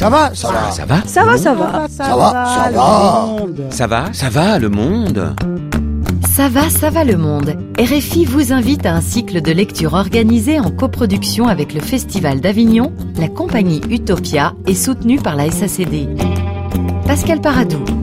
Ça va, ça va. Ça va Ça va, ça va. Ça va, ça va. Ça va Ça va, le monde Ça va, ça va le monde. RFI vous invite à un cycle de lecture organisé en coproduction avec le Festival d'Avignon, la compagnie Utopia et soutenu par la SACD. Pascal Paradou.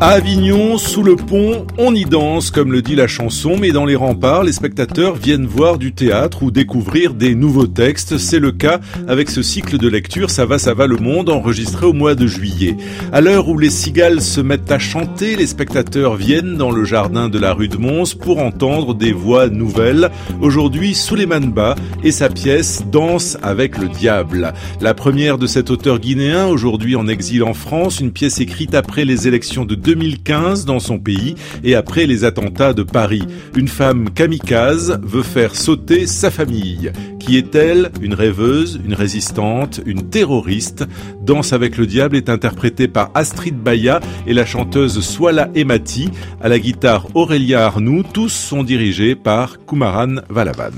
À Avignon, sous le pont, on y danse, comme le dit la chanson, mais dans les remparts, les spectateurs viennent voir du théâtre ou découvrir des nouveaux textes. C'est le cas avec ce cycle de lecture Ça va, ça va le monde, enregistré au mois de juillet. À l'heure où les cigales se mettent à chanter, les spectateurs viennent dans le jardin de la rue de Mons pour entendre des voix nouvelles. Aujourd'hui, Souleymane Ba et sa pièce Danse avec le diable. La première de cet auteur guinéen, aujourd'hui en exil en France, une pièce écrite après les élections de 2015 dans son pays et après les attentats de Paris. Une femme kamikaze veut faire sauter sa famille. Qui est-elle? Une rêveuse, une résistante, une terroriste? Danse avec le diable est interprétée par Astrid Baya et la chanteuse Swala Emati. À la guitare Aurélia Arnoux, tous sont dirigés par Kumaran Valaban.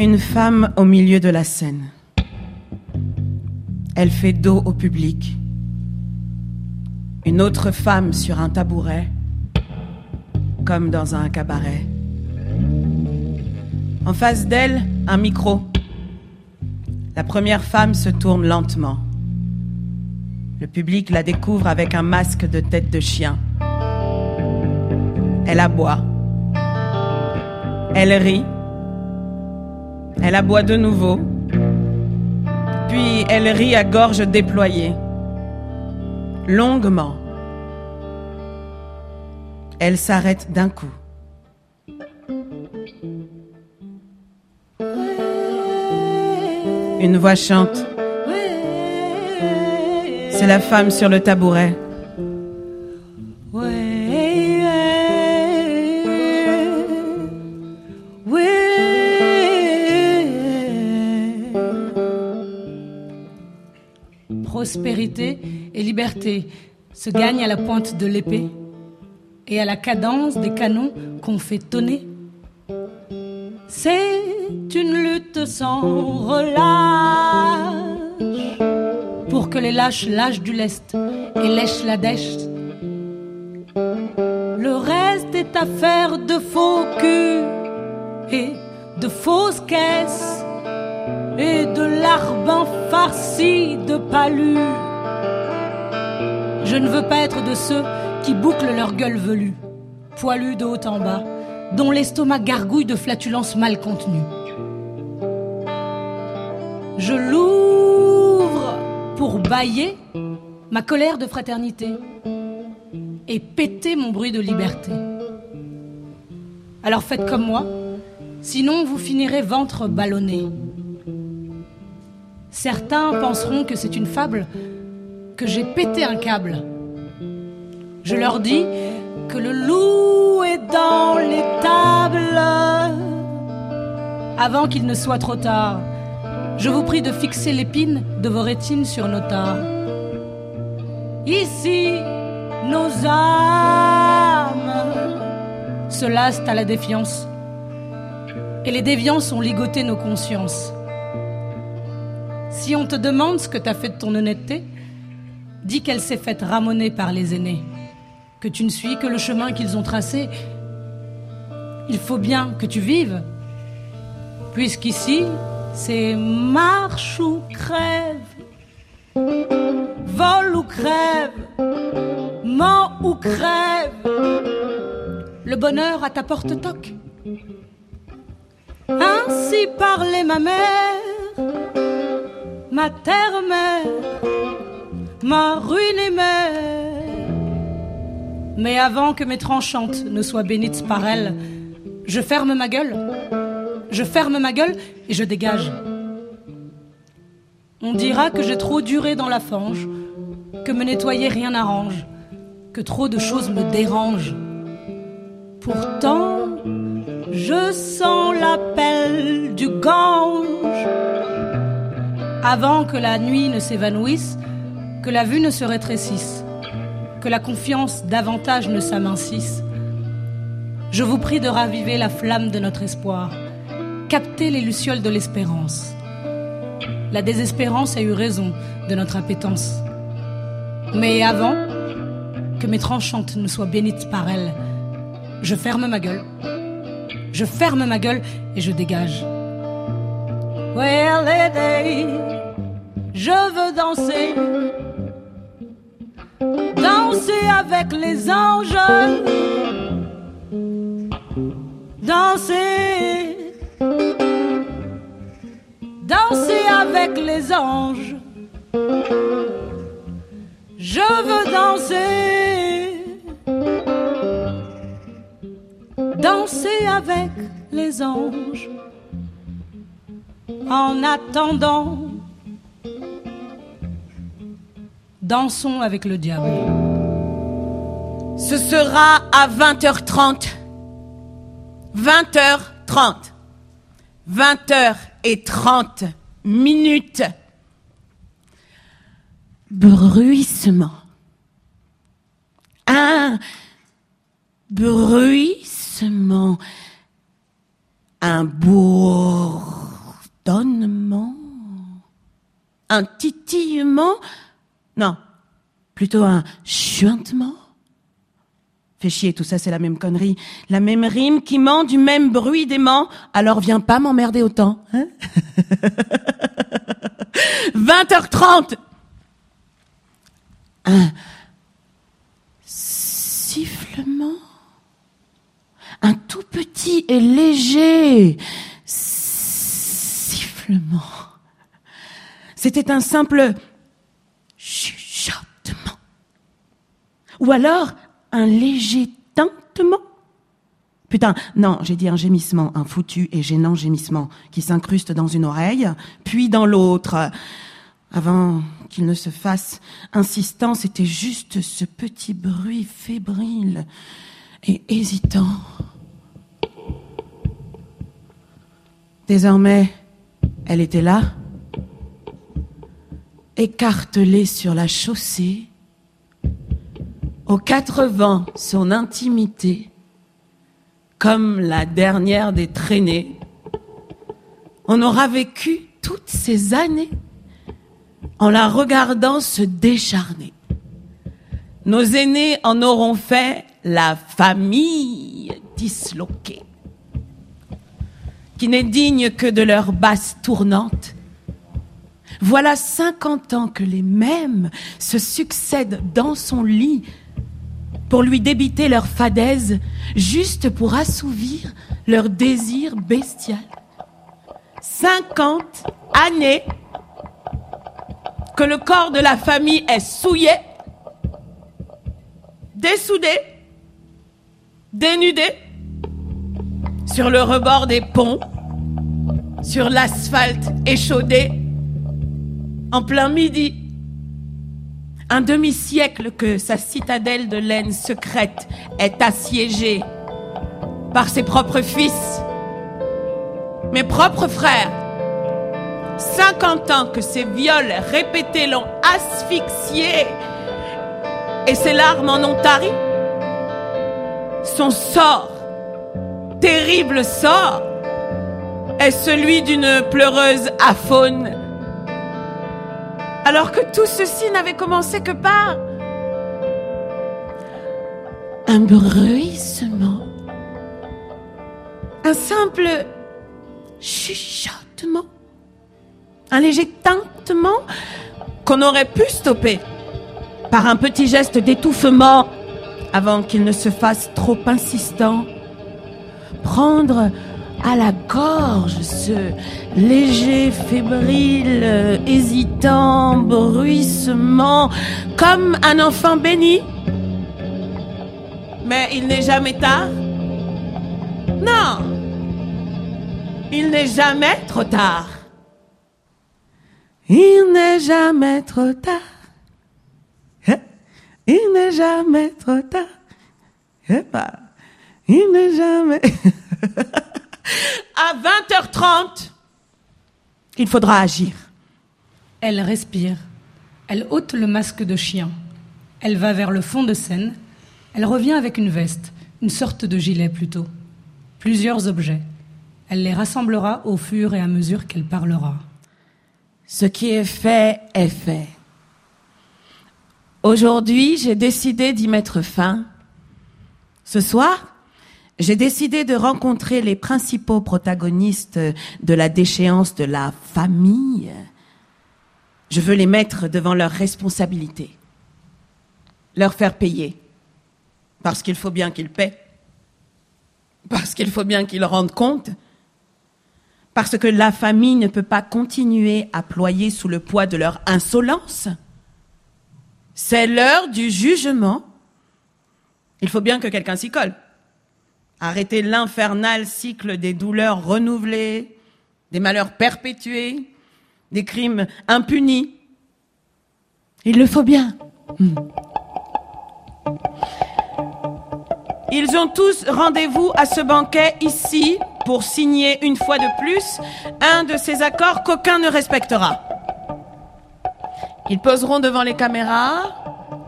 Une femme au milieu de la scène. Elle fait dos au public. Une autre femme sur un tabouret, comme dans un cabaret. En face d'elle, un micro. La première femme se tourne lentement. Le public la découvre avec un masque de tête de chien. Elle aboie. Elle rit. Elle aboie de nouveau. Puis elle rit à gorge déployée. Longuement. Elle s'arrête d'un coup. Une voix chante. C'est la femme sur le tabouret. Prospérité et liberté se gagnent à la pointe de l'épée et à la cadence des canons qu'on fait tonner. C'est une lutte sans relâche pour que les lâches lâchent du lest et lèchent la dèche. Le reste est affaire de faux culs et de fausses caisses et de larbin farci de palus. Je ne veux pas être de ceux qui bouclent leur gueule velue, poilus de haut en bas, dont l'estomac gargouille de flatulences mal contenues. Je l'ouvre pour bailler ma colère de fraternité et péter mon bruit de liberté. Alors faites comme moi, sinon vous finirez ventre ballonné. Certains penseront que c'est une fable, que j'ai pété un câble. Je leur dis que le loup est dans les tables. Avant qu'il ne soit trop tard, je vous prie de fixer l'épine de vos rétines sur nos tares. Ici, nos âmes se lassent à la défiance. Et les déviances ont ligoté nos consciences. Si on te demande ce que t'as fait de ton honnêteté, dis qu'elle s'est faite ramoner par les aînés, que tu ne suis que le chemin qu'ils ont tracé. Il faut bien que tu vives, puisqu'ici, c'est marche ou crève, vol ou crève, ment ou crève. Le bonheur à ta porte toque. Ainsi parlait ma mère ma terre-mère, ma ruinée mère. Mais avant que mes tranchantes ne soient bénites par elle, je ferme ma gueule, je ferme ma gueule et je dégage. On dira que j'ai trop duré dans la fange, que me nettoyer rien n'arrange, que trop de choses me dérangent. Pourtant, je sens l'appel du gange. Avant que la nuit ne s'évanouisse, que la vue ne se rétrécisse, que la confiance davantage ne s'amincisse, je vous prie de raviver la flamme de notre espoir, capter les lucioles de l'espérance. La désespérance a eu raison de notre appétence. Mais avant que mes tranchantes ne soient bénites par elle, je ferme ma gueule. Je ferme ma gueule et je dégage. Well, lady, je veux danser. Danser avec les anges. Danser. Danser avec les anges. Je veux danser. Danser avec les anges. En attendant, dansons avec le diable. Ce sera à 20h30. 20h30. 20h30 minutes. Bruissement. Un bruissement. Un bourdonnement. Un titillement. Non, plutôt un chuintement. Fais chier, tout ça c'est la même connerie. La même rime qui ment du même bruit d'aimant. Alors viens pas m'emmerder autant. Hein 20h30 Un sifflement. Un tout petit et léger C'était un simple chuchotement. Ou alors un léger tintement. Putain, non, j'ai dit un gémissement, un foutu et gênant gémissement qui s'incruste dans une oreille, puis dans l'autre. Avant qu'il ne se fasse insistant, c'était juste ce petit bruit fébrile et hésitant. Désormais, elle était là, écartelée sur la chaussée, aux quatre vents son intimité, comme la dernière des traînées. On aura vécu toutes ces années en la regardant se décharner. Nos aînés en auront fait la famille disloquée, qui n'est digne que de leur basse tournante. Voilà cinquante ans que les mêmes se succèdent dans son lit pour lui débiter leur fadaise, juste pour assouvir leur désir bestial. Cinquante années que le corps de la famille est souillé, dessoudé, dénudé, sur le rebord des ponts, sur l'asphalte échaudé, en plein midi. Un demi-siècle que sa citadelle de laine secrète est assiégée par ses propres fils, mes propres frères. 50 ans que ses viols répétés l'ont asphyxié et ses larmes en ont tari. Son sort, terrible sort, est celui d'une pleureuse aphone. Alors que tout ceci n'avait commencé que par un bruissement, un simple chuchotement, un léger tintement qu'on aurait pu stopper par un petit geste d'étouffement avant qu'il ne se fasse trop insistant. Prendre à la gorge ce léger, fébrile, hésitant, bruissement, comme un enfant béni. Mais il n'est jamais tard. Non, il n'est jamais trop tard. Il n'est jamais trop tard. Hein? Il n'est jamais trop tard. Ben, il n'est jamais. à 20h30, Il faudra agir. Elle respire. Elle ôte le masque de chien. Elle va vers le fond de scène. Elle revient avec une veste, une sorte de gilet plutôt. Plusieurs objets. Elle les rassemblera au fur et à mesure qu'elle parlera. Ce qui est fait est fait. Aujourd'hui, j'ai décidé d'y mettre fin. Ce soir, j'ai décidé de rencontrer les principaux protagonistes de la déchéance de la famille. Je veux les mettre devant leurs responsabilités, leur faire payer, parce qu'il faut bien qu'ils paient, parce qu'il faut bien qu'ils rendent compte, parce que la famille ne peut pas continuer à ployer sous le poids de leur insolence. C'est l'heure du jugement. Il faut bien que quelqu'un s'y colle. Arrêter l'infernal cycle des douleurs renouvelées, des malheurs perpétués, des crimes impunis. Il le faut bien. Hmm. Ils ont tous rendez-vous à ce banquet ici pour signer une fois de plus un de ces accords qu'aucun ne respectera. Ils poseront devant les caméras,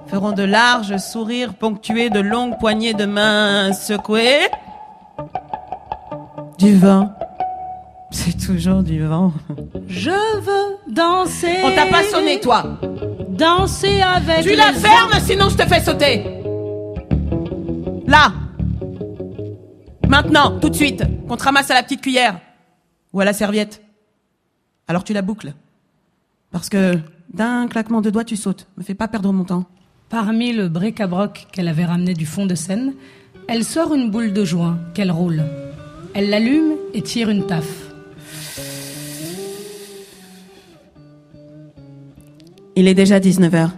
feront de larges sourires ponctués de longues poignées de mains secouées. Du vent. C'est toujours du vent. Je veux danser. On t'a pas sonné, toi. Danser avec. Tu la fermes, sinon je te fais sauter. Là. Maintenant, tout de suite, qu'on te ramasse à la petite cuillère. Ou à la serviette. Alors tu la boucles. Parce que d'un claquement de doigts, tu sautes. Me fais pas perdre mon temps. Parmi le bric-à-broc qu'elle avait ramené du fond de scène, elle sort une boule de joint qu'elle roule. Elle l'allume et tire une taffe. Il est déjà 19h.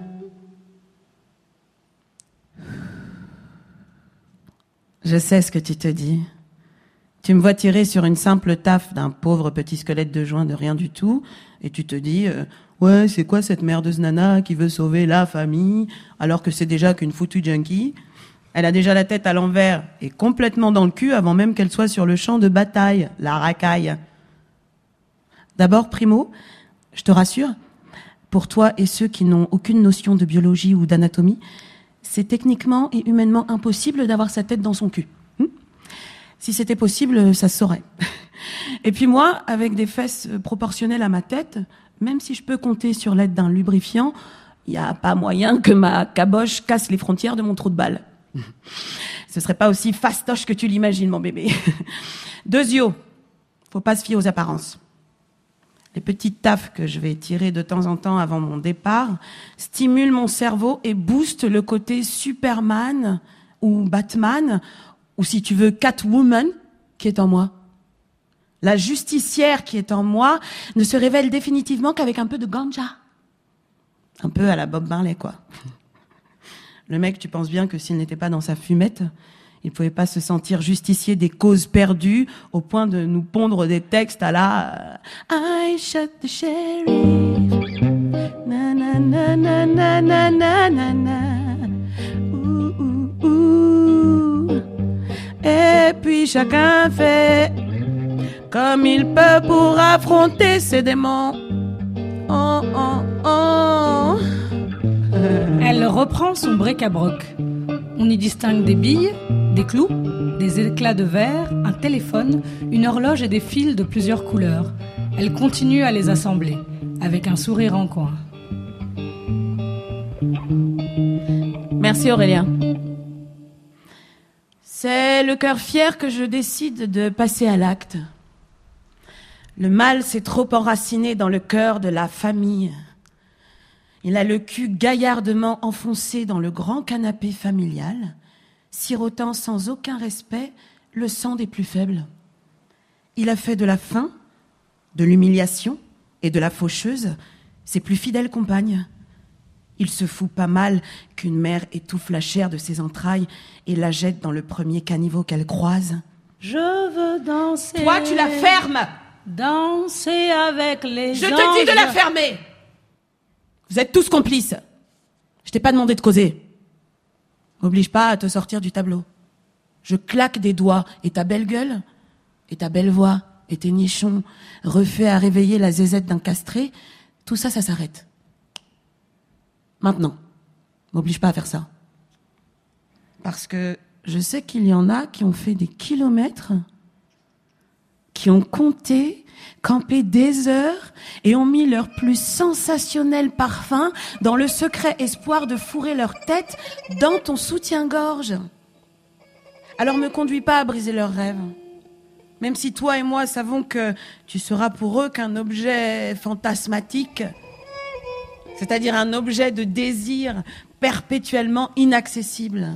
Je sais ce que tu te dis. Tu me vois tirer sur une simple taffe d'un pauvre petit squelette de joint de rien du tout, et tu te dis, euh, ouais, c'est quoi cette merdeuse nana qui veut sauver la famille, alors que c'est déjà qu'une foutue junkie? Elle a déjà la tête à l'envers et complètement dans le cul avant même qu'elle soit sur le champ de bataille, la racaille. D'abord, primo, je te rassure, pour toi et ceux qui n'ont aucune notion de biologie ou d'anatomie, c'est techniquement et humainement impossible d'avoir sa tête dans son cul. Hmm si c'était possible, ça se saurait. Et puis moi, avec des fesses proportionnelles à ma tête, même si je peux compter sur l'aide d'un lubrifiant, il n'y a pas moyen que ma caboche casse les frontières de mon trou de balle. Ce serait pas aussi fastoche que tu l'imagines, mon bébé. Deux yeux. Faut pas se fier aux apparences. Les petites taffes que je vais tirer de temps en temps avant mon départ stimulent mon cerveau et boostent le côté Superman ou Batman ou si tu veux Catwoman qui est en moi. La justicière qui est en moi ne se révèle définitivement qu'avec un peu de ganja. Un peu à la Bob Marley, quoi. Le mec, tu penses bien que s'il n'était pas dans sa fumette, il pouvait pas se sentir justicier des causes perdues au point de nous pondre des textes à la I shot the sheriff. Et puis chacun fait comme il peut pour affronter ses démons. Oh, oh, oh. Elle reprend son bric-à-broc. On y distingue des billes, des clous, des éclats de verre, un téléphone, une horloge et des fils de plusieurs couleurs. Elle continue à les assembler, avec un sourire en coin. Merci Aurélien. C'est le cœur fier que je décide de passer à l'acte. Le mal s'est trop enraciné dans le cœur de la famille. Il a le cul gaillardement enfoncé dans le grand canapé familial, sirotant sans aucun respect le sang des plus faibles. Il a fait de la faim, de l'humiliation et de la faucheuse ses plus fidèles compagnes. Il se fout pas mal qu'une mère étouffe la chair de ses entrailles et la jette dans le premier caniveau qu'elle croise. Je veux danser. Toi, tu la fermes Danser avec les Je anges. te dis de la fermer Vous êtes tous complices. Je t'ai pas demandé de causer. M'oblige pas à te sortir du tableau. Je claque des doigts et ta belle gueule, et ta belle voix, et tes nichons refaits à réveiller la zézette d'un castré, tout ça, ça s'arrête. Maintenant. M'oblige pas à faire ça. Parce que je sais qu'il y en a qui ont fait des kilomètres, qui ont compté, campé des heures et ont mis leur plus sensationnel parfum dans le secret espoir de fourrer leur tête dans ton soutien-gorge. Alors me conduis pas à briser leurs rêves. Même si toi et moi savons que tu seras pour eux qu'un objet fantasmatique, c'est-à-dire un objet de désir perpétuellement inaccessible.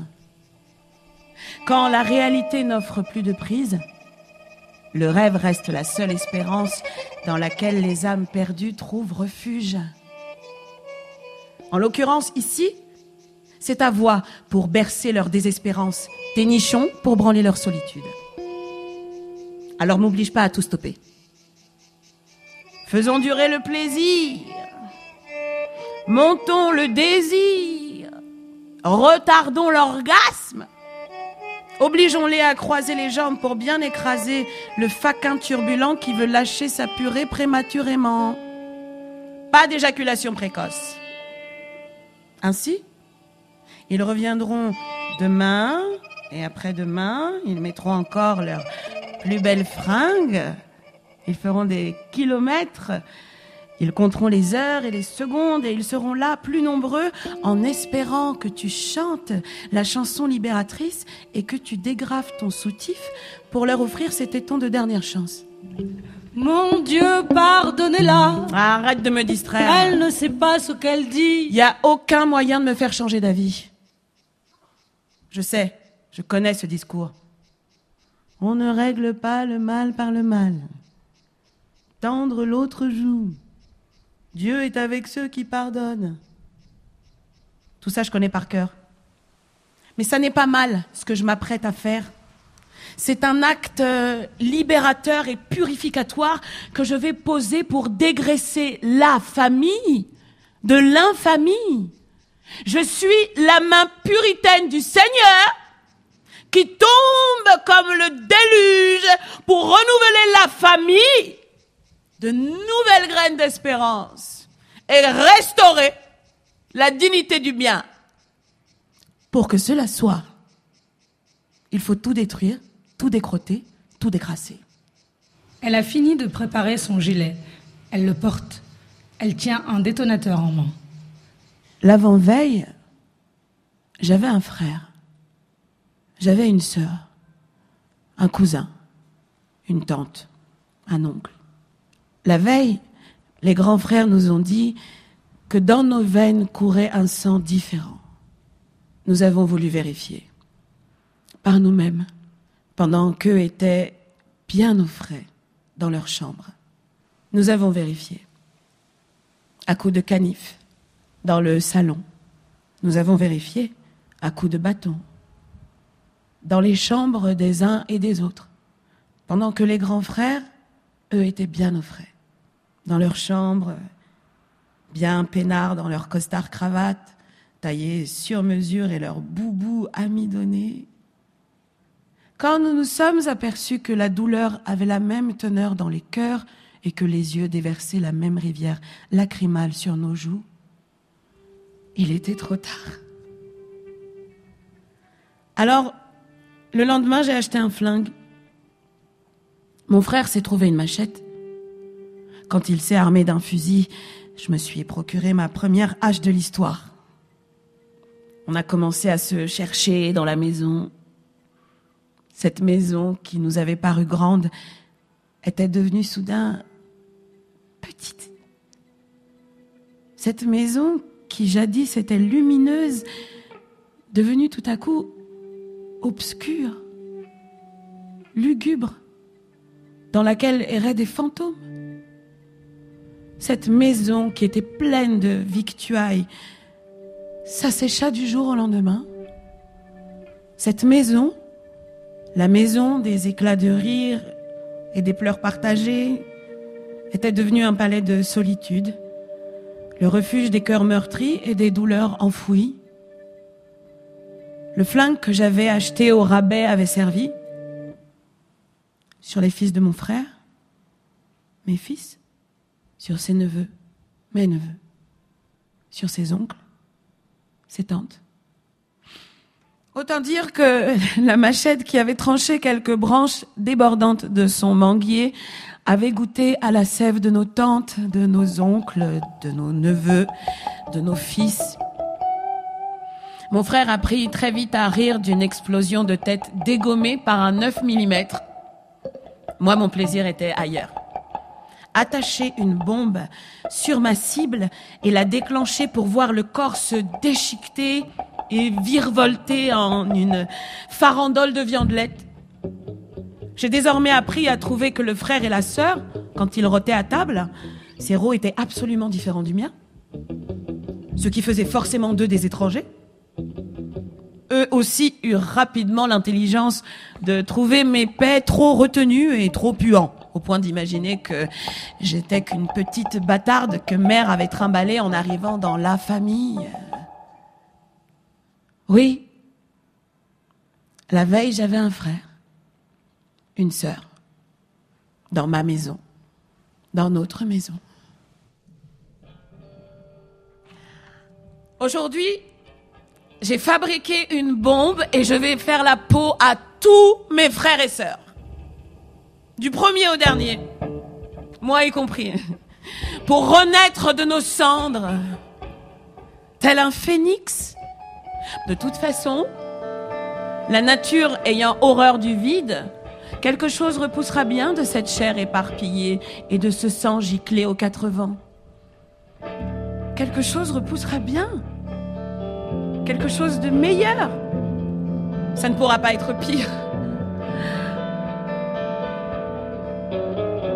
Quand la réalité n'offre plus de prise, le rêve reste la seule espérance dans laquelle les âmes perdues trouvent refuge. En l'occurrence, ici, c'est ta voix pour bercer leur désespérance, tes nichons pour branler leur solitude. Alors m'oblige pas à tout stopper. Faisons durer le plaisir. Montons le désir. Retardons l'orgasme. Obligeons-les à croiser les jambes pour bien écraser le faquin turbulent qui veut lâcher sa purée prématurément. Pas d'éjaculation précoce. Ainsi, ils reviendront demain et après-demain, ils mettront encore leurs plus belles fringues, ils feront des kilomètres, ils compteront les heures et les secondes et ils seront là plus nombreux en espérant que tu chantes la chanson libératrice et que tu dégrafes ton soutif pour leur offrir cet éton de dernière chance. Mon Dieu, pardonnez-la. Arrête de me distraire. Elle ne sait pas ce qu'elle dit. Il n'y a aucun moyen de me faire changer d'avis. Je sais, je connais ce discours. On ne règle pas le mal par le mal. Tendre l'autre joue. Dieu est avec ceux qui pardonnent. Tout ça, je connais par cœur. Mais ça n'est pas mal ce que je m'apprête à faire. C'est un acte euh, libérateur et purificatoire que je vais poser pour dégraisser la famille de l'infamie. Je suis la main puritaine du Seigneur qui tombe comme le déluge pour renouveler la famille de nouvelles graines d'espérance et restaurer la dignité du bien. Pour que cela soit, il faut tout détruire, tout décroter, tout décrasser. Elle a fini de préparer son gilet. Elle le porte. Elle tient un détonateur en main. L'avant-veille, j'avais un frère, j'avais une sœur, un cousin, une tante, un oncle. La veille, les grands frères nous ont dit que dans nos veines courait un sang différent. Nous avons voulu vérifier par nous-mêmes pendant qu'eux étaient bien au frais dans leur chambre. Nous avons vérifié à coups de canif dans le salon. Nous avons vérifié à coups de bâton dans les chambres des uns et des autres, pendant que les grands frères, eux, étaient bien au frais, dans leurs chambres, bien peinards dans leurs costards cravates, taillés sur mesure et leurs boubous amidonnés. Quand nous nous sommes aperçus que la douleur avait la même teneur dans les cœurs et que les yeux déversaient la même rivière lacrymale sur nos joues, il était trop tard. Alors, le lendemain, j'ai acheté un flingue. Mon frère s'est trouvé une machette. Quand il s'est armé d'un fusil, je me suis procuré ma première hache de l'histoire. On a commencé à se chercher dans la maison. Cette maison qui nous avait paru grande était devenue soudain petite. Cette maison qui jadis était lumineuse, devenue tout à coup obscure, lugubre, dans laquelle erraient des fantômes. Cette maison qui était pleine de victuailles s'assécha du jour au lendemain. Cette maison, la maison des éclats de rire et des pleurs partagés, était devenue un palais de solitude, le refuge des cœurs meurtris et des douleurs enfouies. Le flingue que j'avais acheté au rabais avait servi sur les fils de mon frère, mes fils, sur ses neveux, mes neveux, sur ses oncles, ses tantes. Autant dire que la machette qui avait tranché quelques branches débordantes de son manguier avait goûté à la sève de nos tantes, de nos oncles, de nos neveux, de nos fils. Mon frère a pris très vite à rire d'une explosion de tête dégommée par un 9 mm. Moi, mon plaisir était ailleurs. Attacher une bombe sur ma cible et la déclencher pour voir le corps se déchiqueter et virevolter en une farandole de viandelette. J'ai désormais appris à trouver que le frère et la sœur, quand ils rotaient à table, ces rôles étaient absolument différents du mien. Ce qui faisait forcément d'eux des étrangers. Eux aussi eurent rapidement l'intelligence de trouver mes paix trop retenus et trop puants, au point d'imaginer que j'étais qu'une petite bâtarde que mère avait trimballée en arrivant dans la famille. Oui, la veille j'avais un frère une sœur dans ma maison, dans notre maison. Aujourd'hui, j'ai fabriqué une bombe et je vais faire la peau à tous mes frères et sœurs. Du premier au dernier, moi y compris, pour renaître de nos cendres, tel un phénix. De toute façon, la nature ayant horreur du vide, Quelque chose repoussera bien de cette chair éparpillée et de ce sang giclé aux quatre vents. Quelque chose repoussera bien. Quelque chose de meilleur. Ça ne pourra pas être pire.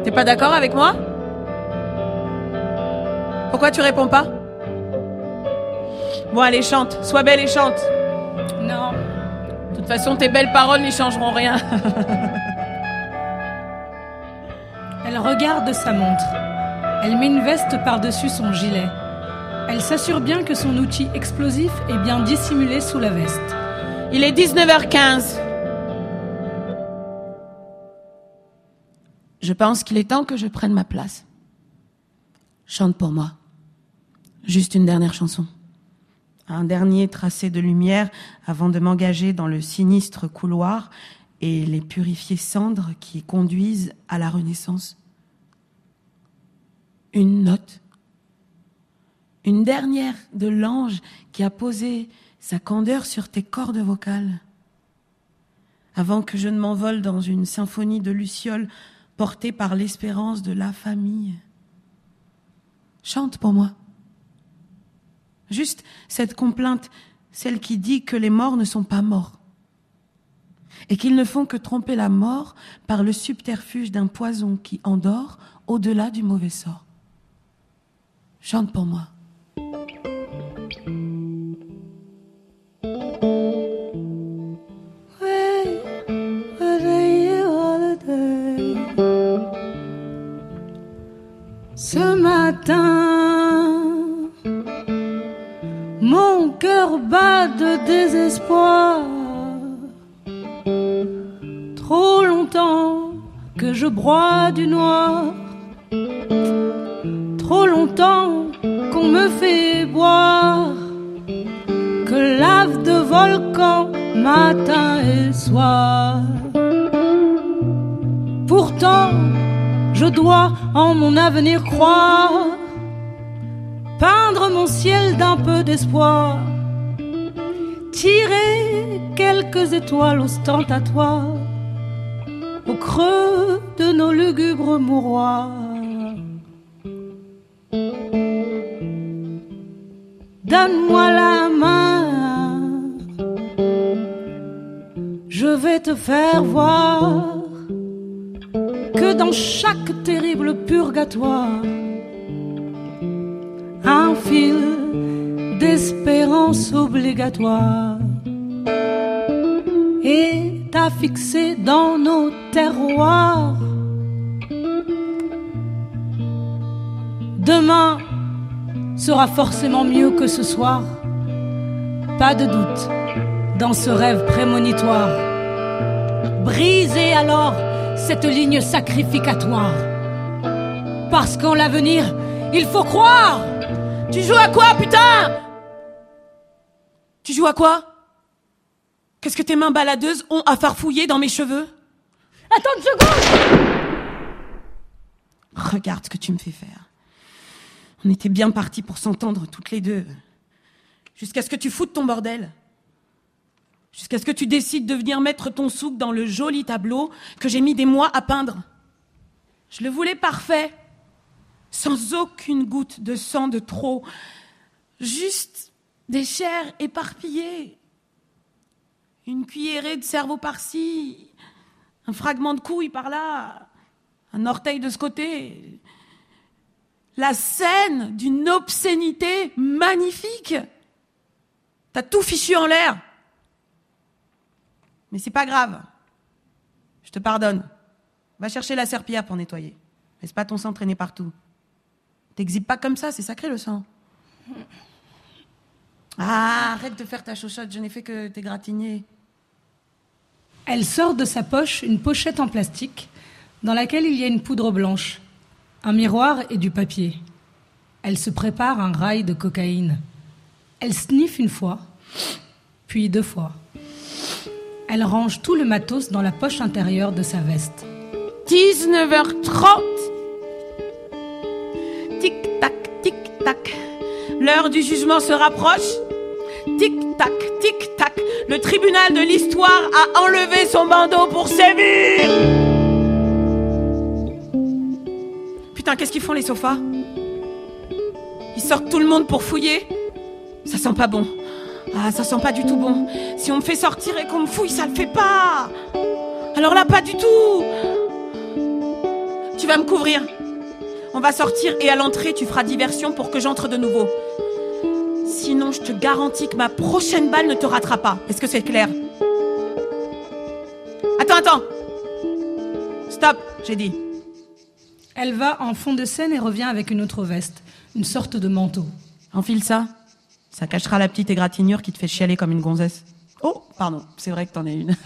T'es pas d'accord avec moi? Pourquoi tu réponds pas? Bon, allez, chante. Sois belle et chante. Non. De toute façon, tes belles paroles n'y changeront rien. Elle regarde sa montre. Elle met une veste par-dessus son gilet. Elle s'assure bien que son outil explosif est bien dissimulé sous la veste. Il est 19h15. Je pense qu'il est temps que je prenne ma place. Chante pour moi. Juste une dernière chanson. Un dernier tracé de lumière avant de m'engager dans le sinistre couloir et les purifiées cendres qui conduisent à la renaissance une note, une dernière de l'ange qui a posé sa candeur sur tes cordes vocales, avant que je ne m'envole dans une symphonie de lucioles portée par l'espérance de la famille. Chante pour moi. Juste cette complainte, celle qui dit que les morts ne sont pas morts et qu'ils ne font que tromper la mort par le subterfuge d'un poison qui endort au-delà du mauvais sort. Chante pour moi. Étoiles ostentatoires au creux de nos lugubres mouroirs. Donne-moi la main, je vais te faire voir que dans chaque terrible purgatoire, un fil d'espérance obligatoire est à fixer dans nos terroirs. Demain, sera forcément mieux que ce soir. Pas de doute dans ce rêve prémonitoire. Brisez alors cette ligne sacrificatoire. Parce qu'en l'avenir, il faut croire Tu joues à quoi, putain? Tu joues à quoi? Qu'est-ce que tes mains baladeuses ont à farfouiller dans mes cheveux Attends une seconde Regarde ce que tu me fais faire. On était bien partis pour s'entendre toutes les deux. Jusqu'à ce que tu foutes ton bordel. Jusqu'à ce que tu décides de venir mettre ton souk dans le joli tableau que j'ai mis des mois à peindre. Je le voulais parfait. Sans aucune goutte de sang de trop. Juste des chairs éparpillées. Une cuillerée de cerveau par-ci. Un fragment de couille par-là. Un orteil de ce côté. La scène d'une obscénité magnifique. T'as tout fichu en l'air. Mais c'est pas grave. Je te pardonne. Va chercher la serpillière pour nettoyer. Laisse pas ton sang traîner partout. T'exhibes pas comme ça, c'est sacré le sang. Ah, arrête de faire ta chochotte, je n'ai fait que t'égratigner. Elle sort de sa poche une pochette en plastique dans laquelle il y a une poudre blanche, un miroir et du papier. Elle se prépare un rail de cocaïne. Elle sniffe une fois, puis deux fois. Elle range tout le matos dans la poche intérieure de sa veste. 19h30 Tic-tac, tic-tac. L'heure du jugement se rapproche. Tic-tac, Le tribunal de l'histoire a enlevé son bandeau pour sévir. Putain, qu'est-ce qu'ils font les sofas? Ils sortent tout le monde pour fouiller? Ça sent pas bon. Ah, ça sent pas du tout bon. Si on me fait sortir et qu'on me fouille, ça le fait pas. Alors là, pas du tout. Tu vas me couvrir. On va sortir et à l'entrée, tu feras diversion pour que j'entre de nouveau. Sinon, je te garantis que ma prochaine balle ne te ratera pas. Est-ce que c'est clair? Attends, attends. Stop, j'ai dit. Elle va en fond de scène et revient avec une autre veste, une sorte de manteau. Enfile ça. Ça cachera la petite égratignure qui te fait chialer comme une gonzesse. Oh, pardon, c'est vrai que t'en es une.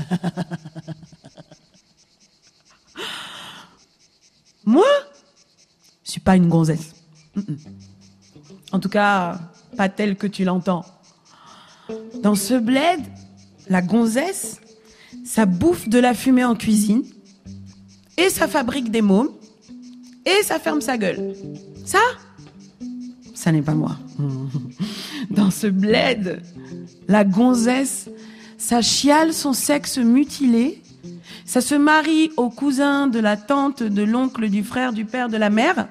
Moi? Je suis pas une gonzesse. En tout cas, pas telle que tu l'entends. Dans ce bled, la gonzesse, ça bouffe de la fumée en cuisine, et ça fabrique des mômes, et ça ferme sa gueule. Ça Ça n'est pas moi. Dans ce bled, la gonzesse, ça chiale son sexe mutilé, ça se marie au cousin de la tante, de l'oncle, du frère, du père, de la mère,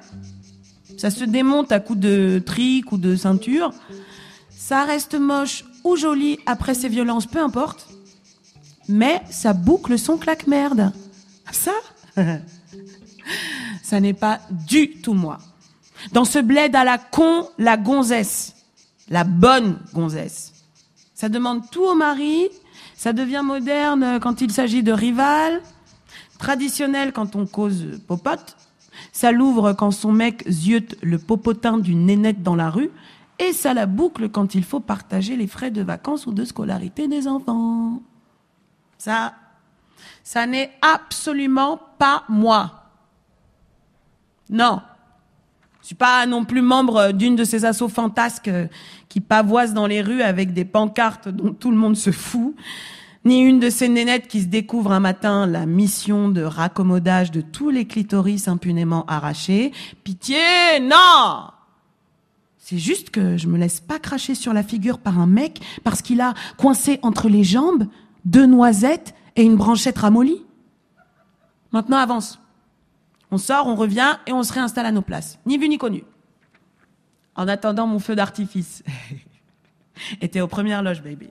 ça se démonte à coups de trique ou de ceinture, ça reste moche ou joli après ses violences, peu importe, mais ça boucle son claque-merde. Ça Ça n'est pas du tout moi. Dans ce bled à la con, la gonzesse, la bonne gonzesse. Ça demande tout au mari, ça devient moderne quand il s'agit de rival, traditionnel quand on cause popote, ça l'ouvre quand son mec ziote le popotin d'une nénette dans la rue, et ça la boucle quand il faut partager les frais de vacances ou de scolarité des enfants. Ça, ça n'est absolument pas moi. Non. Je suis pas non plus membre d'une de ces assauts fantasques qui pavoisent dans les rues avec des pancartes dont tout le monde se fout, ni une de ces nénettes qui se découvre un matin la mission de raccommodage de tous les clitoris impunément arrachés. Pitié, non C'est juste que je me laisse pas cracher sur la figure par un mec parce qu'il a coincé entre les jambes deux noisettes et une branchette ramollie. Maintenant, avance. On sort, on revient et on se réinstalle à nos places. Ni vu ni connu. En attendant mon feu d'artifice. était aux premières loges, baby.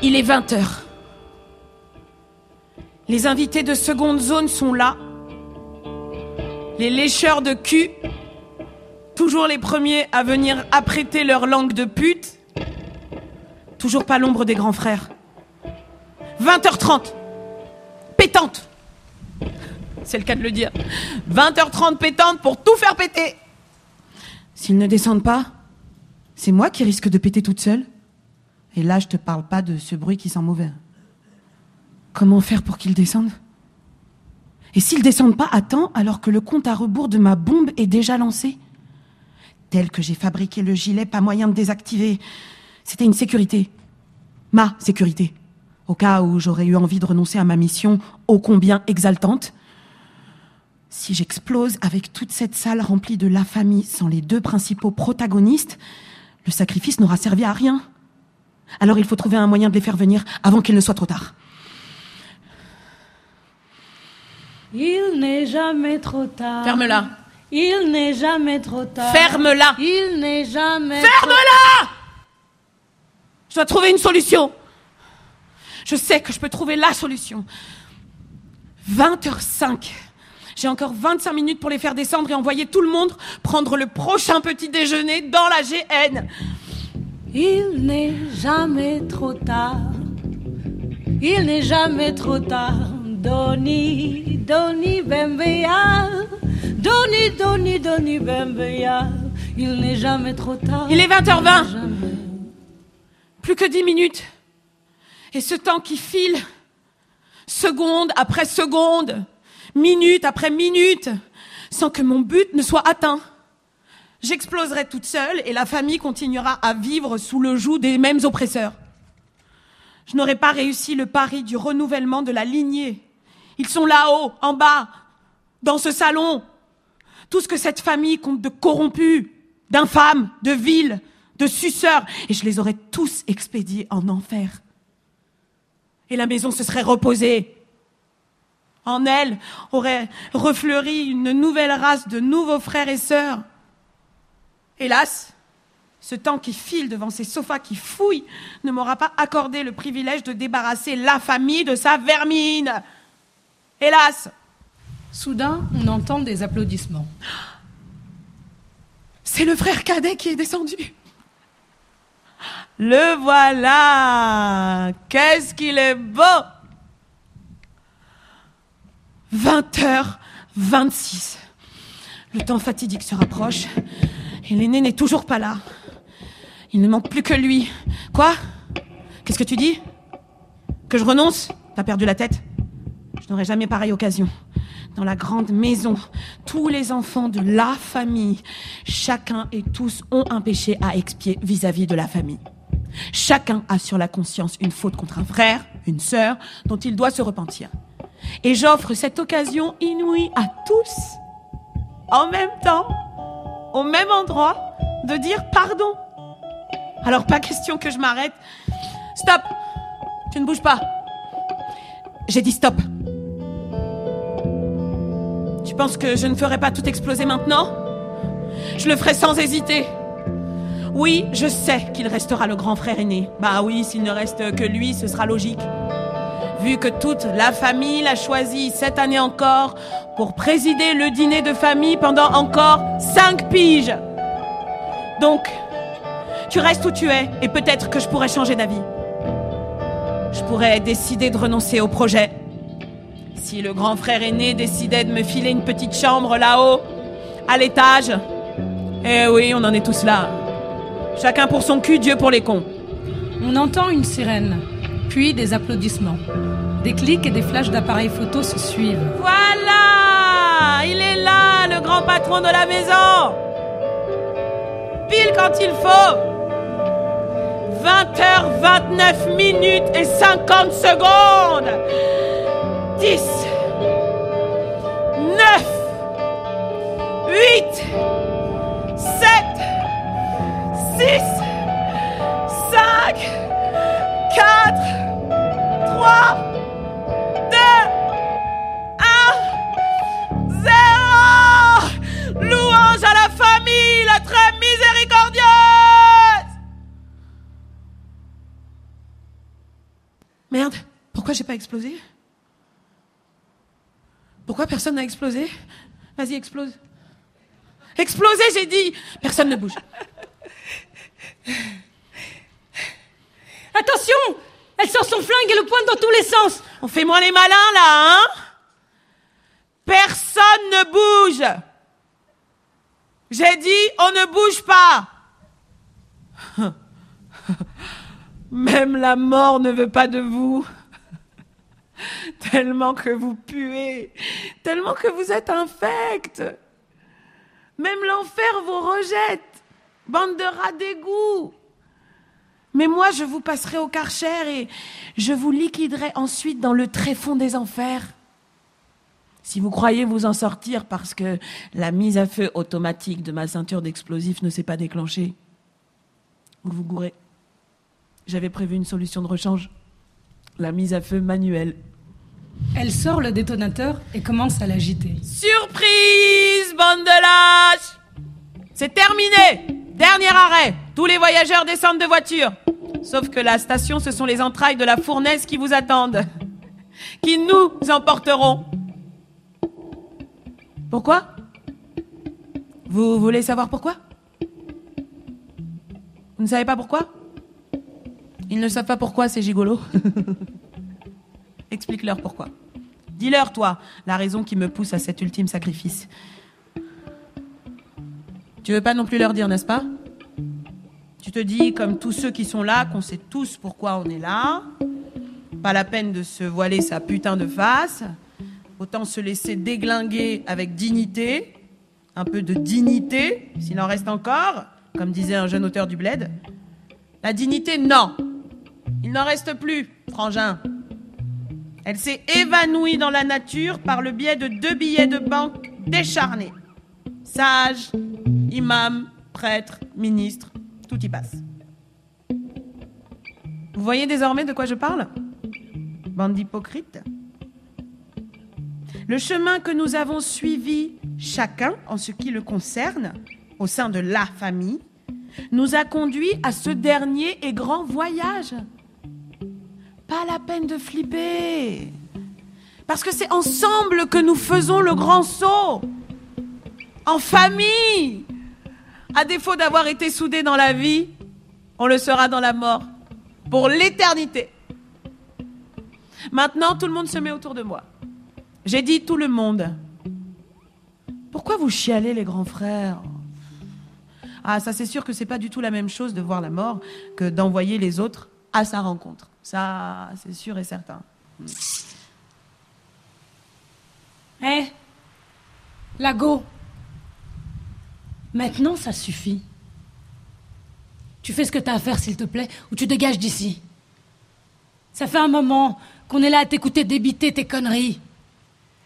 Il est 20 heures. Les invités de seconde zone sont là. Les lécheurs de cul, toujours les premiers à venir apprêter leur langue de pute. Toujours pas l'ombre des grands frères. 20h30. Pétante. C'est le cas de le dire. 20h30 pétante pour tout faire péter. S'ils ne descendent pas, c'est moi qui risque de péter toute seule. Et là, je te parle pas de ce bruit qui sent mauvais. Comment faire pour qu'ils descendent Et s'ils descendent pas à temps alors que le compte à rebours de ma bombe est déjà lancé? Tel que j'ai fabriqué le gilet, pas moyen de désactiver. C'était une sécurité. Ma sécurité. Au cas où j'aurais eu envie de renoncer à ma mission ô combien exaltante. Si j'explose avec toute cette salle remplie de la famille sans les deux principaux protagonistes, le sacrifice n'aura servi à rien. Alors il faut trouver un moyen de les faire venir avant qu'il ne soit trop tard. Il n'est jamais trop tard. Ferme-la. Il n'est jamais trop tard. Ferme-la. Il n'est jamais. Ferme-la Je dois trouver une solution. Je sais que je peux trouver la solution. 20h05. J'ai encore 25 minutes pour les faire descendre et envoyer tout le monde prendre le prochain petit déjeuner dans la GN. Il n'est jamais trop tard. Il n'est jamais trop tard. Doni, Doni Bembeya. Doni, Doni, Doni Bembeya. Il n'est jamais trop tard. Il est 20h20. Jamais. Plus que 10 minutes. Et ce temps qui file, seconde après seconde, minute après minute, sans que mon but ne soit atteint. J'exploserai toute seule et la famille continuera à vivre sous le joug des mêmes oppresseurs. Je n'aurais pas réussi le pari du renouvellement de la lignée. Ils sont là-haut, en bas, dans ce salon. Tout ce que cette famille compte de corrompus, d'infâmes, de vils, de suceurs, et je les aurais tous expédiés en enfer. Et la maison se serait reposée. En elle aurait refleuri une nouvelle race de nouveaux frères et sœurs. Hélas, ce temps qui file devant ces sofas qui fouillent ne m'aura pas accordé le privilège de débarrasser la famille de sa vermine. Hélas, Soudain, on entend des applaudissements. c'est le frère cadet qui est descendu. Le voilà. Qu'est-ce qu'il est beau. 20h26. Le temps fatidique se rapproche et l'aîné n'est toujours pas là. Il ne manque plus que lui. Quoi? Qu'est-ce que tu dis? Que je renonce? T'as perdu la tête? Je n'aurai jamais pareille occasion. Dans la grande maison, tous les enfants de la famille, chacun et tous ont un péché à expier vis-à-vis de la famille. Chacun a sur la conscience une faute contre un frère, une sœur, dont il doit se repentir. Et j'offre cette occasion inouïe à tous, en même temps, au même endroit, de dire pardon. Alors pas question que je m'arrête. Stop Tu ne bouges pas. J'ai dit stop. Tu penses que je ne ferai pas tout exploser maintenant? Je le ferai sans hésiter. Oui, je sais qu'il restera le grand frère aîné. Bah oui, s'il ne reste que lui, ce sera logique. Vu que toute la famille l'a choisi cette année encore pour présider le dîner de famille pendant encore cinq piges. Donc, tu restes où tu es et peut-être que je pourrais changer d'avis. Je pourrais décider de renoncer au projet. Si le grand frère aîné décidait de me filer une petite chambre là-haut, à l'étage. Eh oui, on en est tous là. Chacun pour son cul, Dieu pour les cons. On entend une sirène, puis des applaudissements. Des clics et des flashs d'appareils photo se suivent. Voilà Il est là, le grand patron de la maison Pile quand il faut 20h29 minutes et 50 secondes 10 9 8 7 6 5 4 3 2 1 0 Louange à la famille, la très miséricordieuse. Merde, pourquoi j'ai pas explosé? Pourquoi personne n'a explosé? Vas-y, explose. Explosez, j'ai dit. Personne ne bouge. Attention Elle sort son flingue et le pointe dans tous les sens On fait moins les malins là, hein? Personne ne bouge. J'ai dit, on ne bouge pas. Même la mort ne veut pas de vous. Tellement que vous puez, tellement que vous êtes infect. Même l'enfer vous rejette. Bande de rats d'égout. Mais moi, je vous passerai au karcher et je vous liquiderai ensuite dans le tréfonds des enfers. Si vous croyez vous en sortir parce que la mise à feu automatique de ma ceinture d'explosifs ne s'est pas déclenchée, vous vous gourrez. J'avais prévu une solution de rechange. La mise à feu manuelle. Elle sort le détonateur et commence à l'agiter. Surprise, bande de lâches C'est terminé Dernier arrêt Tous les voyageurs descendent de voiture. Sauf que la station, ce sont les entrailles de la fournaise qui vous attendent. Qui nous emporteront. Pourquoi? Vous voulez savoir pourquoi? Vous ne savez pas pourquoi? Ils ne savent pas pourquoi, c'est gigolo. Explique-leur pourquoi. Dis-leur, toi, la raison qui me pousse à cet ultime sacrifice. Tu veux pas non plus leur dire, n'est-ce pas? Tu te dis, comme tous ceux qui sont là, qu'on sait tous pourquoi on est là. Pas la peine de se voiler sa putain de face. Autant se laisser déglinguer avec dignité. Un peu de dignité, s'il en reste encore, comme disait un jeune auteur du bled. La dignité, non. Il n'en reste plus, frangin. Elle s'est évanouie dans la nature par le biais de deux billets de banque décharnés. Sage, imam, prêtre, ministre, tout y passe. Vous voyez désormais de quoi je parle? Bande d'hypocrites. Le chemin que nous avons suivi chacun en ce qui le concerne, au sein de la famille, nous a conduit à ce dernier et grand voyage. Pas la peine de flipper. Parce que c'est ensemble que nous faisons le grand saut. En famille. À défaut d'avoir été soudés dans la vie, on le sera dans la mort. Pour l'éternité. Maintenant, tout le monde se met autour de moi. J'ai dit tout le monde. Pourquoi vous chialez, les grands frères? Ah, ça c'est sûr que c'est pas du tout la même chose de voir la mort que d'envoyer les autres à sa rencontre. Ça, c'est sûr et certain. Hé Lago Maintenant, ça suffit. Tu fais ce que t'as à faire, s'il te plaît, ou tu dégages d'ici. Ça fait un moment qu'on est là à t'écouter débiter tes conneries.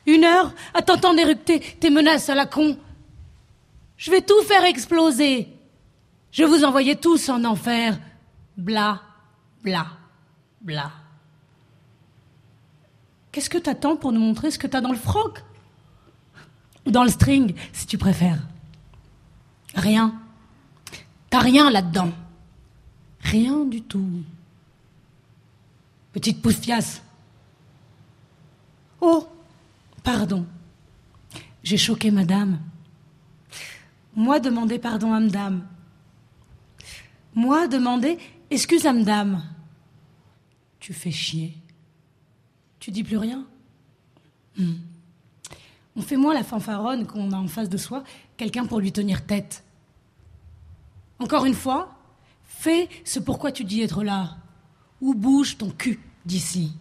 Une heure à t'entendre éructer tes menaces à la con. Je vais tout faire exploser. Je vais vous envoyer tous en enfer. Bla, bla, bla. Qu'est-ce que t'attends pour nous montrer ce que t'as dans le froc? Ou dans le string, si tu préfères Rien. T'as rien là-dedans. Rien du tout. Petite poufiasse. Oh, pardon. J'ai choqué madame. Moi demander pardon à madame. Moi demander excuse à madame. Tu fais chier. Tu dis plus rien Hmm. On fait moins la fanfaronne qu'on a en face de soi quelqu'un pour lui tenir tête. Encore une fois, fais ce pourquoi tu dis être là. Ou bouge ton cul d'ici.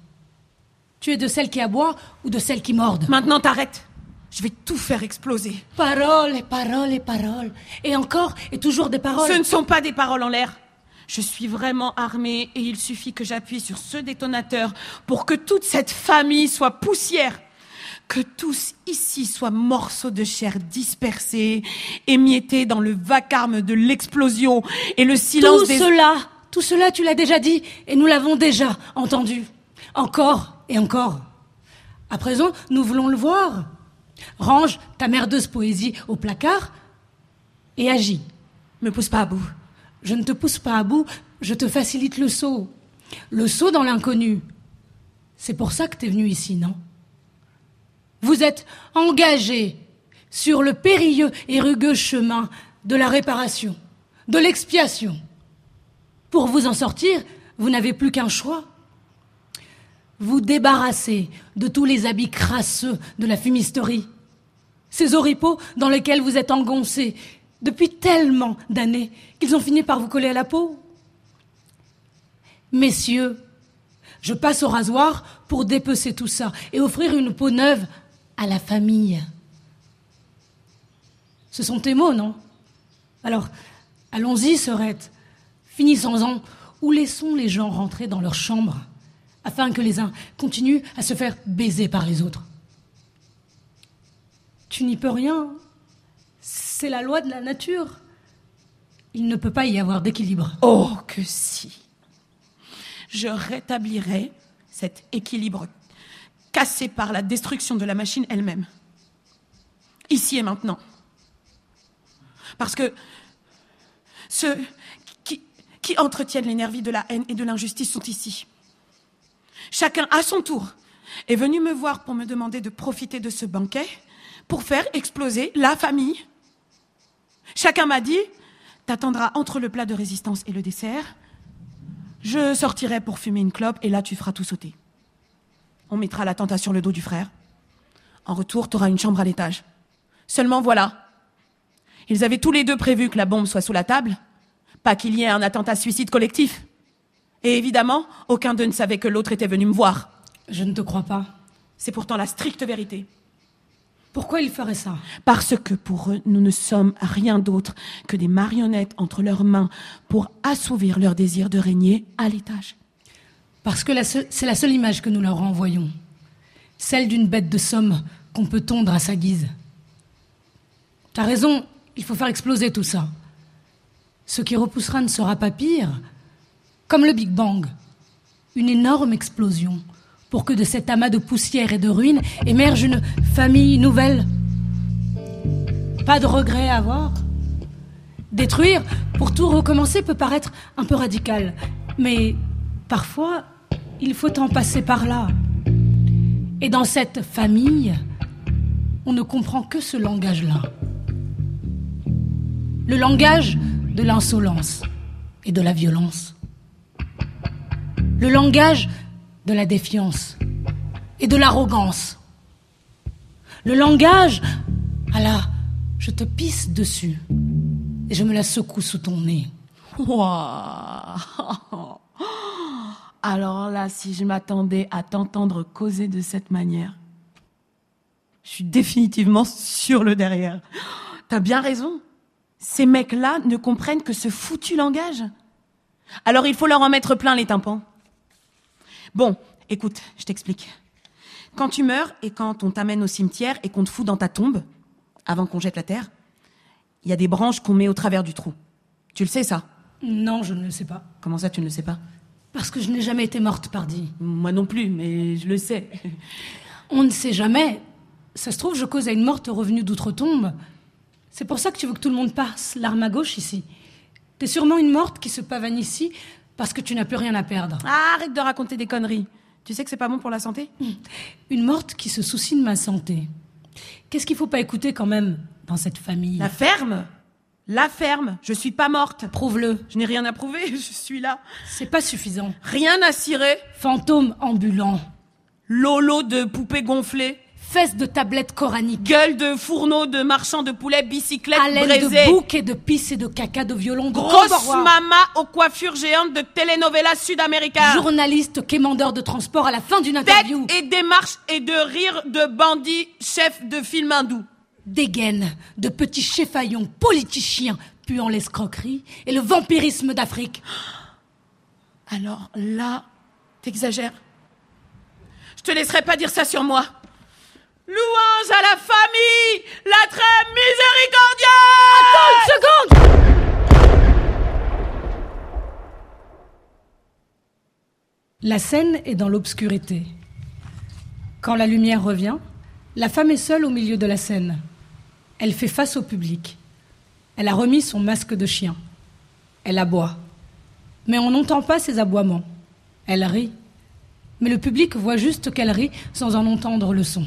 Tu es de celles qui aboient ou de celles qui mordent Maintenant, t'arrêtes. Je vais tout faire exploser. Paroles et paroles et paroles. Et encore et toujours des paroles. Ce ne sont pas des paroles en l'air. Je suis vraiment armée et il suffit que j'appuie sur ce détonateur pour que toute cette famille soit poussière. Que tous ici soient morceaux de chair dispersés, émiettés dans le vacarme de l'explosion et le silence Tout des... cela, tout cela, tu l'as déjà dit et nous l'avons déjà entendu. Encore et encore. À présent, nous voulons le voir. Range ta merdeuse poésie au placard et agis. Me pousse pas à bout. Je ne te pousse pas à bout, je te facilite le saut. Le saut dans l'inconnu. C'est pour ça que t'es venu ici, non? Vous êtes engagé sur le périlleux et rugueux chemin de la réparation, de l'expiation. Pour vous en sortir, vous n'avez plus qu'un choix. Vous débarrasser de tous les habits crasseux de la fumisterie. Ces oripeaux dans lesquels vous êtes engoncés depuis tellement d'années qu'ils ont fini par vous coller à la peau. Messieurs, je passe au rasoir pour dépecer tout ça et offrir une peau neuve à la famille. Ce sont tes mots, non? Alors, allons-y, Sorette. Finissons-en, ou laissons les gens rentrer dans leur chambre, afin que les uns continuent à se faire baiser par les autres. Tu n'y peux rien. C'est la loi de la nature. Il ne peut pas y avoir d'équilibre. Oh, que si. Je rétablirai cet équilibre cassé par la destruction de la machine elle-même. Ici et maintenant. Parce que ceux qui, qui entretiennent l'énergie de la haine et de l'injustice sont ici. Chacun à son tour est venu me voir pour me demander de profiter de ce banquet pour faire exploser la famille. Chacun m'a dit, t'attendras entre le plat de résistance et le dessert. Je sortirai pour fumer une clope et là tu feras tout sauter. On mettra la tente sur le dos du frère. En retour, tu auras une chambre à l'étage. Seulement voilà. Ils avaient tous les deux prévu que la bombe soit sous la table, pas qu'il y ait un attentat suicide collectif. Et évidemment, aucun d'eux ne savait que l'autre était venu me voir. Je ne te crois pas. C'est pourtant la stricte vérité. Pourquoi ils feraient ça? Parce que pour eux, nous ne sommes rien d'autre que des marionnettes entre leurs mains pour assouvir leur désir de régner à l'étage. Parce que c'est la seule image que nous leur renvoyons. Celle d'une bête de somme qu'on peut tondre à sa guise. T'as raison, il faut faire exploser tout ça. Ce qui repoussera ne sera pas pire, comme le Big Bang. Une énorme explosion pour que de cet amas de poussière et de ruines émerge une famille nouvelle. Pas de regret à avoir. Détruire pour tout recommencer peut paraître un peu radical, mais parfois il faut en passer par là. Et dans cette famille, on ne comprend que ce langage-là. Le langage de l'insolence et de la violence. Le langage de la défiance et de l'arrogance. Le langage à la je te pisse dessus et je me la secoue sous ton nez. Alors là, si je m'attendais à t'entendre causer de cette manière, je suis définitivement sur le derrière. T'as bien raison. Ces mecs-là ne comprennent que ce foutu langage. Alors il faut leur en mettre plein les tympans. Bon, écoute, je t'explique. Quand tu meurs et quand on t'amène au cimetière et qu'on te fout dans ta tombe, avant qu'on jette la terre, il y a des branches qu'on met au travers du trou. Tu le sais, ça? Non, je ne le sais pas. Comment ça, tu ne le sais pas? Parce que je n'ai jamais été morte, pardi. Moi non plus, mais je le sais. On ne sait jamais. Ça se trouve, je cause à une morte revenue d'outre-tombe. C'est pour ça que tu veux que tout le monde passe l'arme à gauche ici. T'es sûrement une morte qui se pavane ici parce que tu n'as plus rien à perdre. Ah, arrête de raconter des conneries. Tu sais que c'est pas bon pour la santé? Une morte qui se soucie de ma santé. Qu'est-ce qu'il faut pas écouter quand même dans cette famille? La ferme? La ferme Je suis pas morte Prouve-le. Je n'ai rien à prouver, je suis là. C'est pas suffisant. Rien à cirer Fantôme ambulant. Lolo de poupée gonflée fesses de tablettes coraniques. Gueule de fourneaux de marchands de poulet, bicyclette Haleine braisée. de bouc et de pisse et de caca de violon. Grosse mama aux coiffures géantes de telenovelas sud-américains. Journaliste quémandeur de transport à la fin d'une interview. Tête et démarche et de rire de bandits chefs de film hindou. Dégaine de petits chefaillons politiciens puant l'escroquerie et le vampirisme d'Afrique. Alors là, t'exagères. Je te laisserai pas dire ça sur moi. Louange à la famille, la très miséricordieuse Attends une seconde La scène est dans l'obscurité. Quand la lumière revient, la femme est seule au milieu de la scène. Elle fait face au public. Elle a remis son masque de chien. Elle aboie. Mais on n'entend pas ses aboiements. Elle rit. Mais le public voit juste qu'elle rit sans en entendre le son.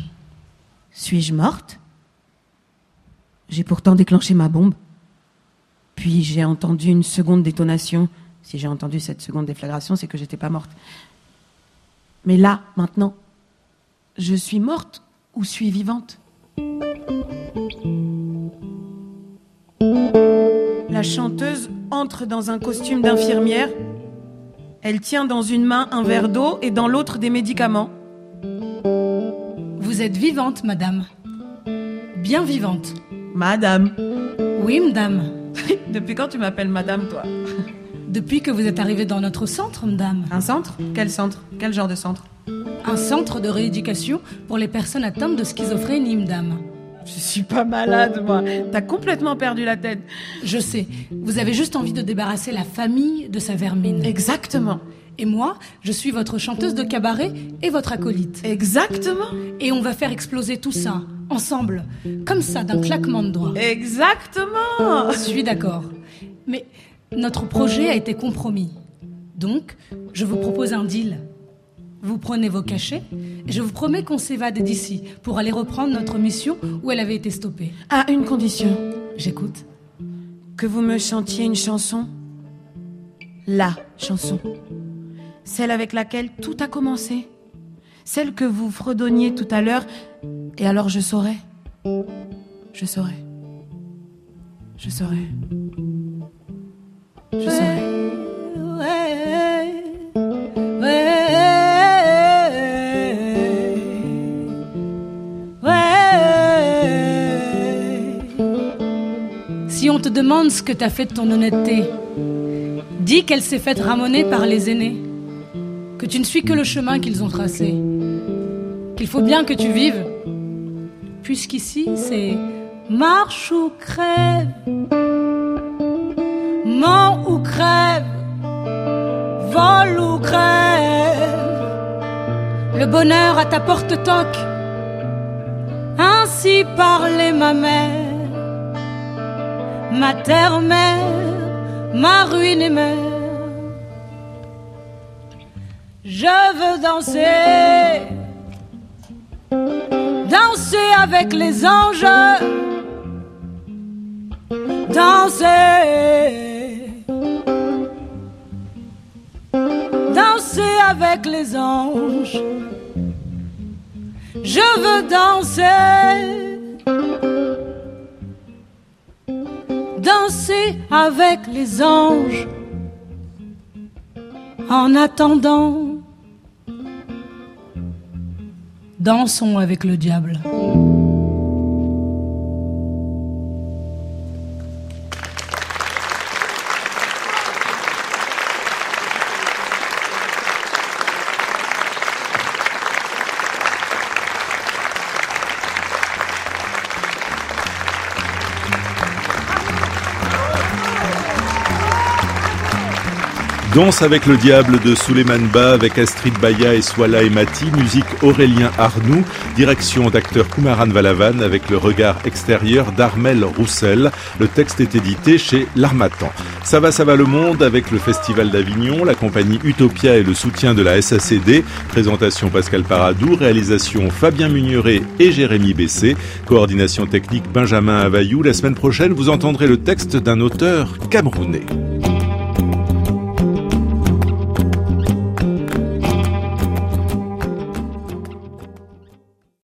Suis-je morte? J'ai pourtant déclenché ma bombe. Puis j'ai entendu une seconde détonation. Si j'ai entendu cette seconde déflagration, c'est que j'étais pas morte. Mais là, maintenant, je suis morte ou suis vivante? La chanteuse entre dans un costume d'infirmière. Elle tient dans une main un verre d'eau et dans l'autre des médicaments. Vous êtes vivante, madame. Bien vivante. Madame. Oui, madame. Depuis quand tu m'appelles madame, toi? Depuis que vous êtes arrivée dans notre centre, madame. Un centre? Quel centre? Quel genre de centre? Un centre de rééducation pour les personnes atteintes de schizophrénie, madame. Je suis pas malade, moi. T'as complètement perdu la tête. Je sais, vous avez juste envie de débarrasser la famille de sa vermine. Exactement. Et moi, je suis votre chanteuse de cabaret et votre acolyte. Exactement. Et on va faire exploser tout ça, ensemble, comme ça, d'un claquement de doigts. Exactement. Je suis d'accord. Mais notre projet a été compromis. Donc, je vous propose un deal. Vous prenez vos cachets et je vous promets qu'on s'évade d'ici pour aller reprendre notre mission où elle avait été stoppée. À une condition. J'écoute. Que vous me chantiez une chanson. La chanson. Celle avec laquelle tout a commencé. Celle que vous fredonniez tout à l'heure. Et alors je saurais. Je saurais. Je saurais. Je saurais. Si on te demande ce que t'as fait de ton honnêteté, dis qu'elle s'est faite ramoner par les aînés, que tu ne suis que le chemin qu'ils ont tracé, qu'il faut bien que tu vives, puisqu'ici c'est marche ou crève, mort ou crève, vol ou crève, le bonheur à ta porte toque, ainsi parlait ma mère ma terre-mère, ma ruine mère. Je veux danser, danser avec les anges, danser, danser avec les anges. Je veux danser. Danser avec les anges. En attendant, dansons avec le diable. Danse avec le diable de Suleiman Ba avec Astrid Baya et Swala et Mati, musique Aurélien Arnoux, direction d'acteur Kumaran Valavan avec le regard extérieur d'Armel Roussel. Le texte est édité chez L'Armatan. Ça va, ça va le monde avec le Festival d'Avignon, la compagnie Utopia et le soutien de la SACD. Présentation Pascal Paradou, réalisation Fabien Mugneret et Jérémy Bessé, coordination technique Benjamin Avayou. La semaine prochaine, vous entendrez le texte d'un auteur camerounais.